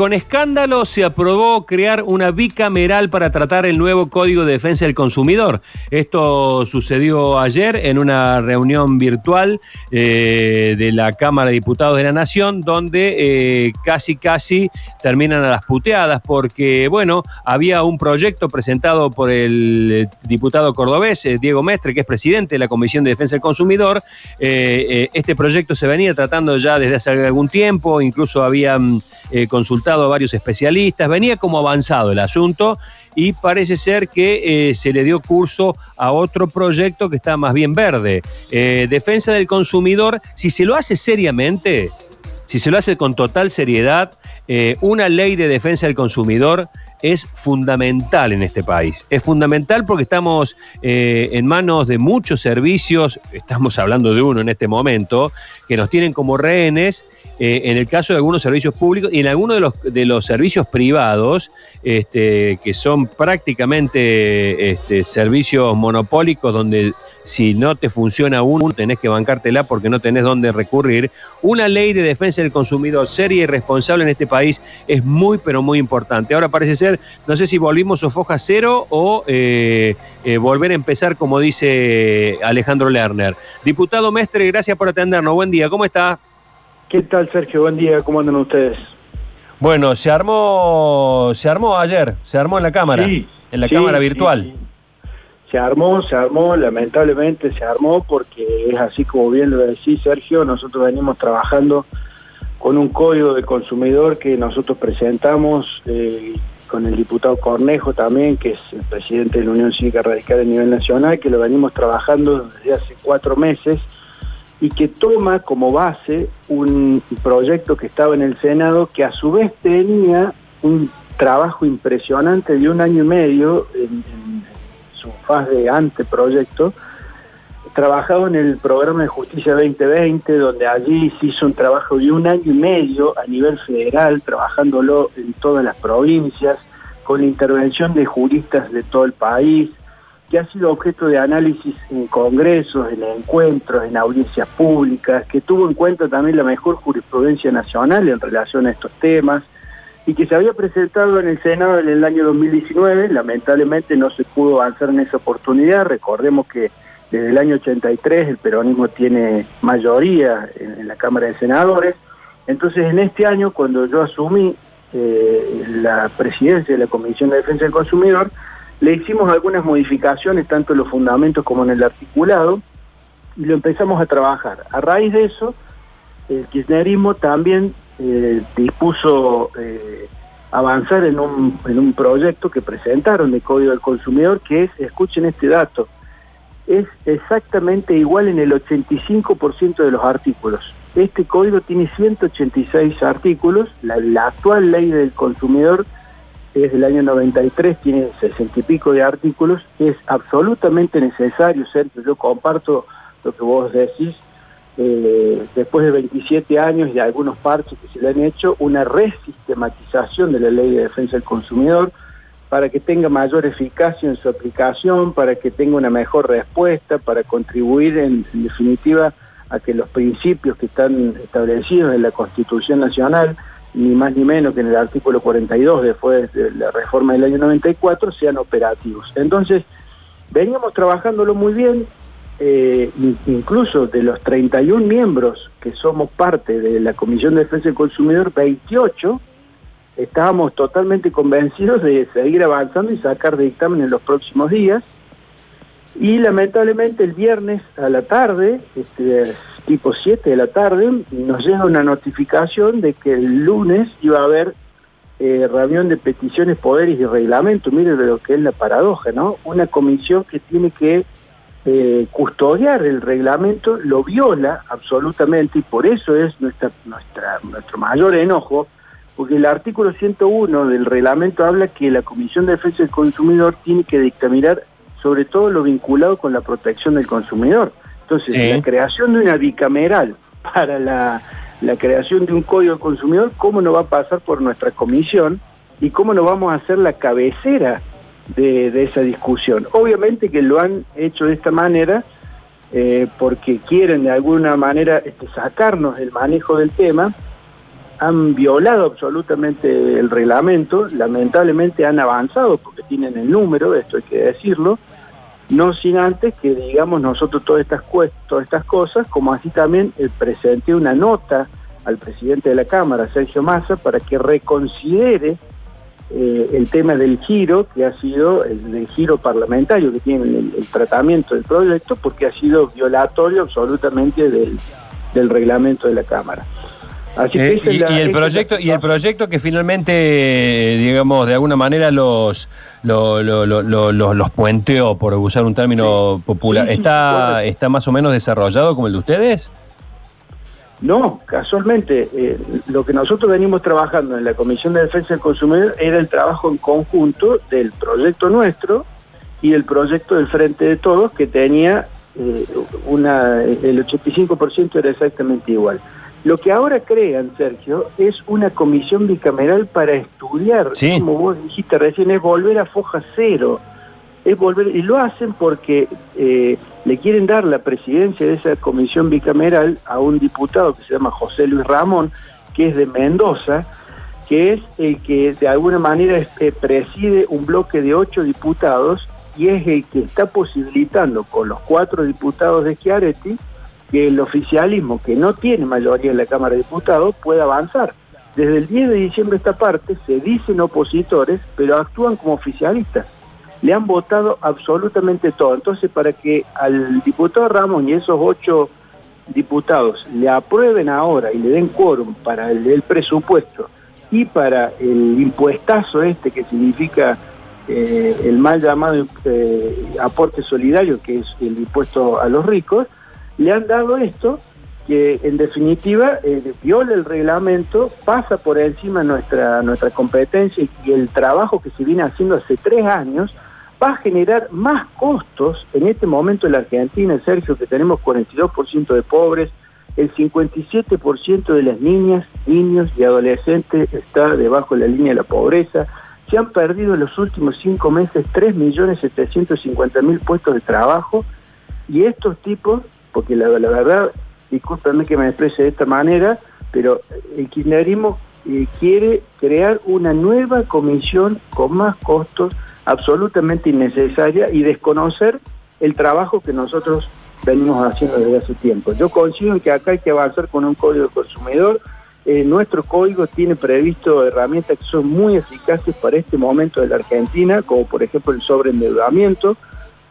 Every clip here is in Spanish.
con escándalo se aprobó crear una bicameral para tratar el nuevo Código de Defensa del Consumidor. Esto sucedió ayer en una reunión virtual eh, de la Cámara de Diputados de la Nación, donde eh, casi casi terminan a las puteadas, porque bueno, había un proyecto presentado por el diputado cordobés, Diego Mestre, que es presidente de la Comisión de Defensa del Consumidor. este proyecto se venía tratando ya desde hace algún tiempo, incluso habían consultado a varios especialistas, venía como avanzado el asunto y parece ser que eh, se le dio curso a otro proyecto que está más bien verde. Eh, defensa del consumidor, si se lo hace seriamente, si se lo hace con total seriedad, eh, una ley de defensa del consumidor es fundamental en este país. Es fundamental porque estamos en manos de muchos servicios, estamos hablando de uno en este momento, que nos tienen como rehenes eh, en el caso de algunos servicios públicos y en algunos de los, de los servicios privados, este, que son prácticamente este, servicios monopólicos donde si no te funciona uno, tenés que bancártela porque no tenés dónde recurrir. Una ley de defensa del consumidor seria y responsable en este país es muy, pero muy importante. Ahora parece ser, no sé si volvimos a foja cero o eh, eh, volver a empezar, como dice Alejandro Lerner. Diputado Mestre, gracias por atendernos. Buen día, ¿cómo está? ¿Qué tal, Sergio? Buen día, ¿cómo andan ustedes? Bueno, se armó, se armó ayer, se armó en la cámara, en la cámara virtual. Se armó, se armó, lamentablemente se armó porque es así como bien lo decís, Sergio, nosotros venimos trabajando con un código de consumidor que nosotros presentamos eh, con el diputado Cornejo también, que es el presidente de la Unión Cívica Radical a nivel nacional, que lo venimos trabajando desde hace cuatro meses y que toma como base un proyecto que estaba en el Senado que a su vez tenía un trabajo impresionante de un año y medio en, fase de anteproyecto, trabajado en el programa de Justicia 2020, donde allí se hizo un trabajo de un año y medio a nivel federal, trabajándolo en todas las provincias, con la intervención de juristas de todo el país, que ha sido objeto de análisis en congresos, en encuentros, en audiencias públicas, que tuvo en cuenta también la mejor jurisprudencia nacional en relación a estos temas y que se había presentado en el Senado en el año 2019, lamentablemente no se pudo avanzar en esa oportunidad, recordemos que desde el año 83 el peronismo tiene mayoría en, la Cámara de Senadores, entonces en este año cuando yo asumí eh, la presidencia de la Comisión de Defensa del Consumidor, le hicimos algunas modificaciones, tanto en los fundamentos como en el articulado, y lo empezamos a trabajar. A raíz de eso, el kirchnerismo también eh, dispuso eh, avanzar en un, en un proyecto que presentaron de Código del Consumidor, que es, escuchen este dato, es exactamente igual en el 85% de los artículos. Este código tiene 186 artículos, la, actual ley del consumidor es del año 93, tiene sesenta y pico de artículos, es absolutamente necesario, Sergio, yo comparto lo que vos decís, eh, después de 27 años y algunos parches que se le han hecho, una resistematización de la ley de defensa del consumidor para que tenga mayor eficacia en su aplicación, para que tenga una mejor respuesta, para contribuir en definitiva a que los principios que están establecidos en la Constitución Nacional ni más ni menos que en el artículo 42 después de la reforma del año 94 sean operativos. Entonces, veníamos trabajándolo muy bien, eh, incluso de los 31 miembros que somos parte de la Comisión de Defensa del Consumidor, 28 estábamos totalmente convencidos de seguir avanzando y sacar dictamen en los próximos días. Y lamentablemente el viernes a la tarde, este, tipo 7 de la tarde, nos llega una notificación de que el lunes iba a haber eh, reunión de peticiones, poderes y reglamento. Mire de lo que es la paradoja, ¿no? Una comisión que tiene que eh, custodiar el reglamento, lo viola absolutamente y por eso es nuestra, nuestra, nuestro mayor enojo, porque el artículo 101 del reglamento habla que la Comisión de Defensa del Consumidor tiene que dictaminar sobre todo lo vinculado con la protección del consumidor. Entonces, la creación de una bicameral para la, creación de un código del consumidor, ¿cómo no va a pasar por nuestra comisión? ¿Y cómo no vamos a hacer la cabecera de, esa discusión? Obviamente que lo han hecho de esta manera eh, porque quieren de alguna manera este, sacarnos el manejo del tema, han violado absolutamente el reglamento, lamentablemente han avanzado porque tienen el número, esto hay que decirlo, no sin antes que digamos nosotros todas estas, todas estas cosas, como así también eh, presenté una nota al presidente de la Cámara, Sergio Massa, para que reconsidere eh, el tema del giro, que ha sido el, giro parlamentario que tiene el, tratamiento del proyecto, porque ha sido violatorio absolutamente del, reglamento de la Cámara. Así que eh, y, el proyecto y el proyecto que finalmente digamos de alguna manera los los, los, puenteó por usar un término popular está está más o menos desarrollado como el de ustedes no, casualmente, eh, lo que nosotros venimos trabajando en la Comisión de Defensa del Consumidor era el trabajo en conjunto del proyecto nuestro y el proyecto del Frente de Todos, que tenía eh, una, el 85% era exactamente igual. Lo que ahora crean, Sergio, es una comisión bicameral para estudiar, como vos dijiste recién, es volver a foja cero. Y lo hacen porque eh, le quieren dar la presidencia de esa comisión bicameral a un diputado que se llama José Luis Ramón, que es de Mendoza, que es el que de alguna manera eh, preside un bloque de ocho diputados y es el que está posibilitando con los cuatro diputados de Schiaretti que el oficialismo, que no tiene mayoría en la Cámara de Diputados, pueda avanzar. Desde el 10 de diciembre esta parte se dicen opositores, pero actúan como oficialistas le han votado absolutamente todo. Entonces, para que al diputado Ramón y esos ocho diputados le aprueben ahora y le den quórum para el, presupuesto y para el impuestazo este que significa eh, el mal llamado eh, aporte solidario, que es el impuesto a los ricos, le han dado esto que en definitiva eh, viola el reglamento, pasa por encima nuestra, nuestra competencia y el trabajo que se viene haciendo hace tres años, va a generar más costos en este momento en la Argentina, Sergio, que tenemos 42% de pobres, el 57% de las niñas, niños y adolescentes está debajo de la línea de la pobreza. Se han perdido en los últimos cinco meses 3.750.000 puestos de trabajo y estos tipos, porque la, verdad, discúlpenme que me exprese de esta manera, pero el kirchnerismo eh, quiere crear una nueva comisión con más costos absolutamente innecesaria y desconocer el trabajo que nosotros venimos haciendo desde hace tiempo. Yo coincido en que acá hay que avanzar con un código de consumidor. Eh, nuestro código tiene previsto herramientas que son muy eficaces para este momento de la Argentina, como por ejemplo el sobreendeudamiento,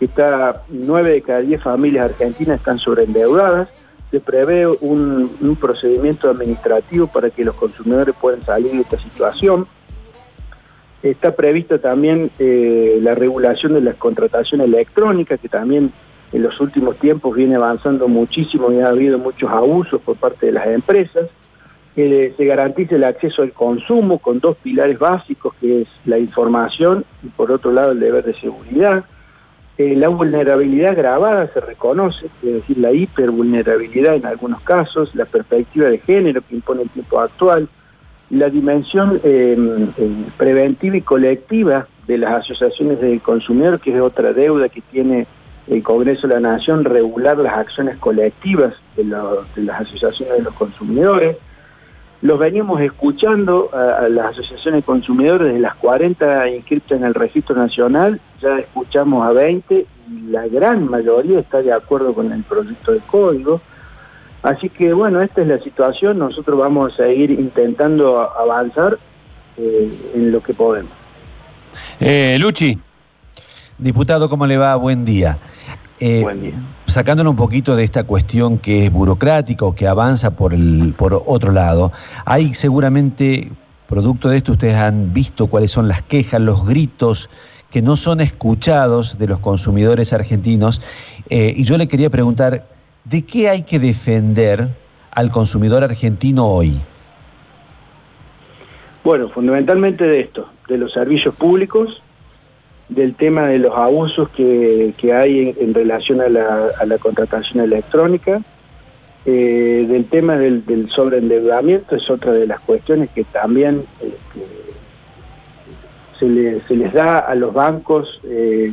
que está nueve de cada diez familias argentinas están sobreendeudadas. Se prevé un procedimiento administrativo para que los consumidores puedan salir de esta situación. Está previsto también eh, la regulación de las contrataciones electrónicas, que también en los últimos tiempos viene avanzando muchísimo y ha habido muchos abusos por parte de las empresas. se garantice el acceso al consumo con dos pilares básicos, que es la información y por otro lado el deber de seguridad. Eh, la vulnerabilidad grabada se reconoce, es decir, la hipervulnerabilidad en algunos casos, la perspectiva de género que impone el tiempo actual, la dimensión eh, eh, preventiva y colectiva de las asociaciones de consumidor, que es otra deuda que tiene el Congreso de la Nación, regular las acciones colectivas de, las asociaciones de los consumidores. Los venimos escuchando a, las asociaciones de consumidores desde las 40 inscritas en el Registro Nacional, ya escuchamos a 20 y la gran mayoría está de acuerdo con el proyecto de código. Así que bueno, esta es la situación, nosotros vamos a seguir intentando avanzar eh, en lo que podemos. Eh, Luchi. Diputado, ¿cómo le va? Buen día. Eh, Buen día. Sacándonos un poquito de esta cuestión que es burocrática o que avanza por, el, por otro lado, hay seguramente, producto de esto, ustedes han visto cuáles son las quejas, los gritos que no son escuchados de los consumidores argentinos. y yo le quería preguntar, ¿De qué hay que defender al consumidor argentino hoy? Bueno, fundamentalmente de esto, de los servicios públicos, del tema de los abusos que, hay en, relación a la, contratación electrónica, eh, del tema del, sobreendeudamiento, es otra de las cuestiones que también este, se, les da a los bancos eh,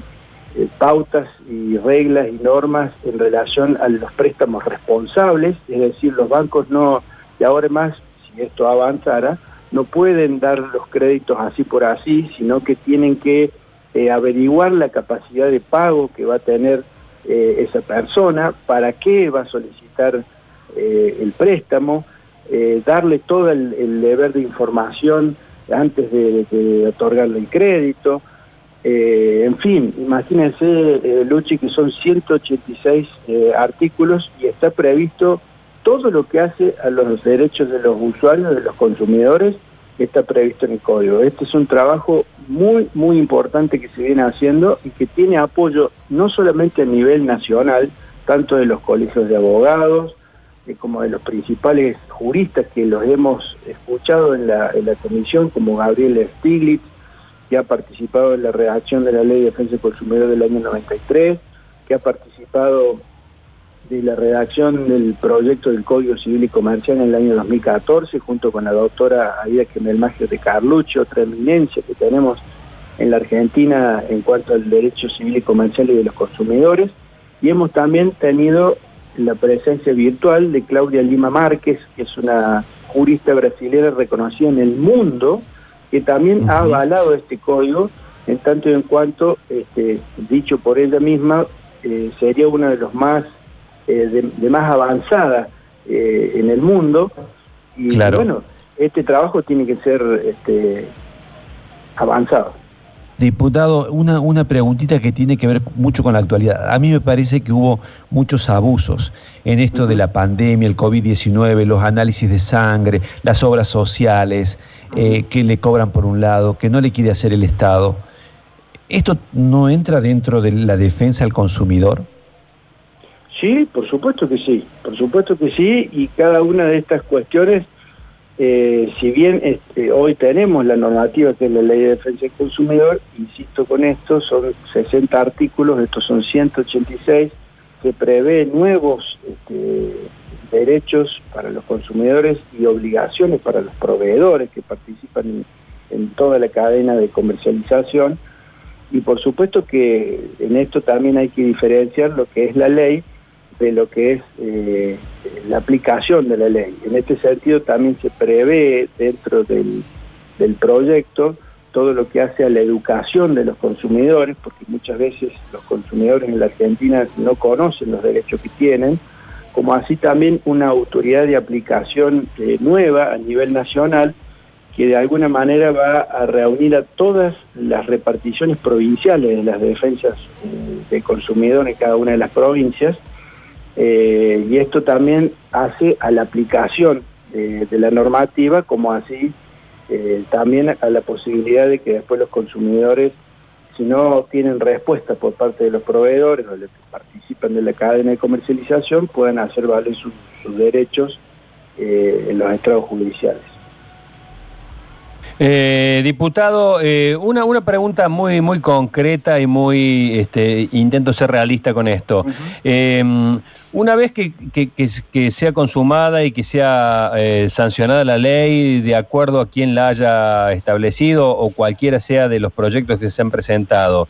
eh, pautas y reglas y normas en relación a los préstamos responsables, es decir, los bancos no, y ahora más, si esto avanzara, no pueden dar los créditos así por así, sino que tienen que eh, averiguar la capacidad de pago que va a tener eh, esa persona, para qué va a solicitar el préstamo, darle todo el, deber de información antes de, otorgarle el crédito. En fin, imagínense, Luchi, que son 186 artículos y está previsto todo lo que hace a los derechos de los usuarios, de los consumidores, está previsto en el código. Este es un trabajo muy, muy importante que se viene haciendo y que tiene apoyo no solamente a nivel nacional, tanto de los colegios de abogados, eh, como de los principales juristas que los hemos escuchado en la, en la comisión, como Gabriel Stiglitz, que ha participado en la redacción de la Ley de Defensa del Consumidor del año 93, que ha participado de la redacción del proyecto del Código Civil y Comercial en el año 2014, junto con la doctora Aida Quemelmagio de Carlucci, otra eminencia que tenemos en la Argentina en cuanto al derecho civil y comercial y de los consumidores. Y hemos también tenido la presencia virtual de Claudia Lima Márquez, que es una jurista brasileña reconocida en el mundo, que también ha avalado este código, en tanto y en cuanto, este, dicho por ella misma, eh, sería uno de los más eh, de, más avanzada eh, en el mundo. Y bueno, este trabajo tiene que ser este, avanzado. Diputado, una, una preguntita que tiene que ver mucho con la actualidad. A mí me parece que hubo muchos abusos en esto de la pandemia, el COVID-19, los análisis de sangre, las obras sociales, eh, que le cobran por un lado, que no le quiere hacer el Estado. ¿Esto no entra dentro de la defensa al consumidor? Sí, por supuesto que sí, por supuesto que sí, y cada una de estas cuestiones, eh, si bien este, hoy tenemos la normativa que es la Ley de Defensa del Consumidor, insisto con esto, son 60 artículos, estos son 186, que prevé nuevos este, derechos para los consumidores y obligaciones para los proveedores que participan en toda la cadena de comercialización, y por supuesto que en esto también hay que diferenciar lo que es la ley de lo que es eh, la aplicación de la ley. En este sentido también se prevé dentro del, proyecto todo lo que hace a la educación de los consumidores, porque muchas veces los consumidores en la Argentina no conocen los derechos que tienen, como así también una autoridad de aplicación eh, nueva a nivel nacional que de alguna manera va a reunir a todas las reparticiones provinciales de las defensas eh, de consumidores en cada una de las provincias eh, y esto también hace a la aplicación de, la normativa como así eh, también a la posibilidad de que después los consumidores, si no tienen respuesta por parte de los proveedores o los que participan de la cadena de comercialización, puedan hacer valer sus, derechos eh, en los estrados judiciales. Eh, diputado, eh, una, una pregunta muy, muy concreta y muy, este, intento ser realista con esto. Em, una vez que, que, sea consumada y que sea eh, sancionada la ley de acuerdo a quien la haya establecido o cualquiera sea de los proyectos que se han presentado,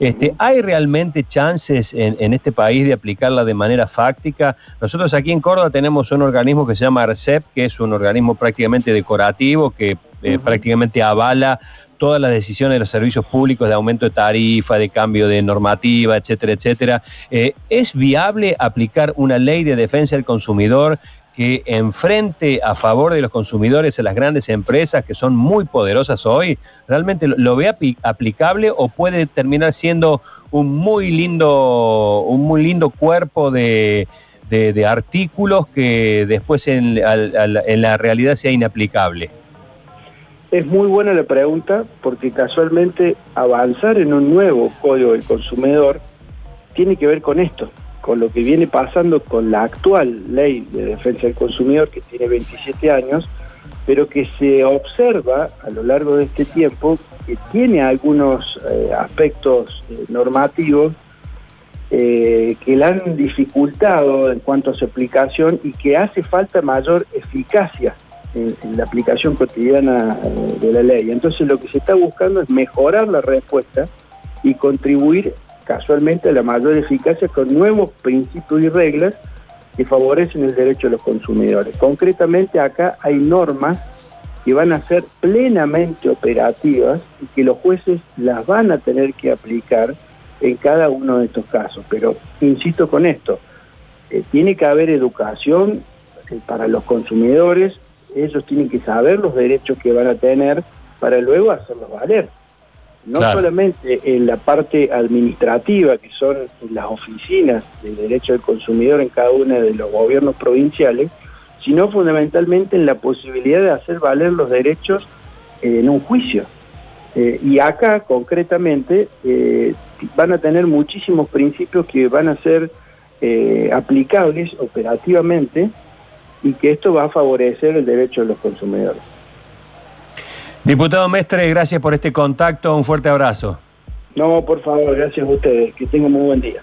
este, ¿Hay realmente chances en, en, este país de aplicarla de manera fáctica? Nosotros aquí en Córdoba tenemos un organismo que se llama ARCEP, que es un organismo prácticamente decorativo que eh, prácticamente avala todas las decisiones de los servicios públicos de aumento de tarifa, de cambio de normativa, etcétera, etcétera. Eh, ¿Es viable aplicar una ley de defensa del consumidor que enfrente a favor de los consumidores a las grandes empresas que son muy poderosas hoy? ¿Realmente lo, ve aplicable o puede terminar siendo un muy lindo, un muy lindo cuerpo de, artículos que después en la realidad sea inaplicable? Es muy buena la pregunta porque casualmente avanzar en un nuevo código del consumidor tiene que ver con esto, con lo que viene pasando con la actual ley de defensa del consumidor que tiene 27 años, pero que se observa a lo largo de este tiempo que tiene algunos eh, aspectos eh, normativos eh, que la han dificultado en cuanto a su aplicación y que hace falta mayor eficacia en, la aplicación cotidiana eh, de la ley. Entonces lo que se está buscando es mejorar la respuesta y contribuir casualmente a la mayor eficacia con nuevos principios y reglas que favorecen el derecho de los consumidores. Concretamente acá hay normas que van a ser plenamente operativas y que los jueces las van a tener que aplicar en cada uno de estos casos. Pero insisto con esto, eh, tiene que haber educación eh, para los consumidores, ellos tienen que saber los derechos que van a tener para luego hacerlos valer. No solamente en la parte administrativa, que son las oficinas de derecho del consumidor en cada uno de los gobiernos provinciales, sino fundamentalmente en la posibilidad de hacer valer los derechos eh, en un juicio. Eh, y acá, concretamente, eh, van a tener muchísimos principios que van a ser aplicables operativamente y que esto va a favorecer el derecho de los consumidores. Diputado Mestre, gracias por este contacto, un fuerte abrazo. No, por favor, gracias a ustedes, que tengan muy buen día.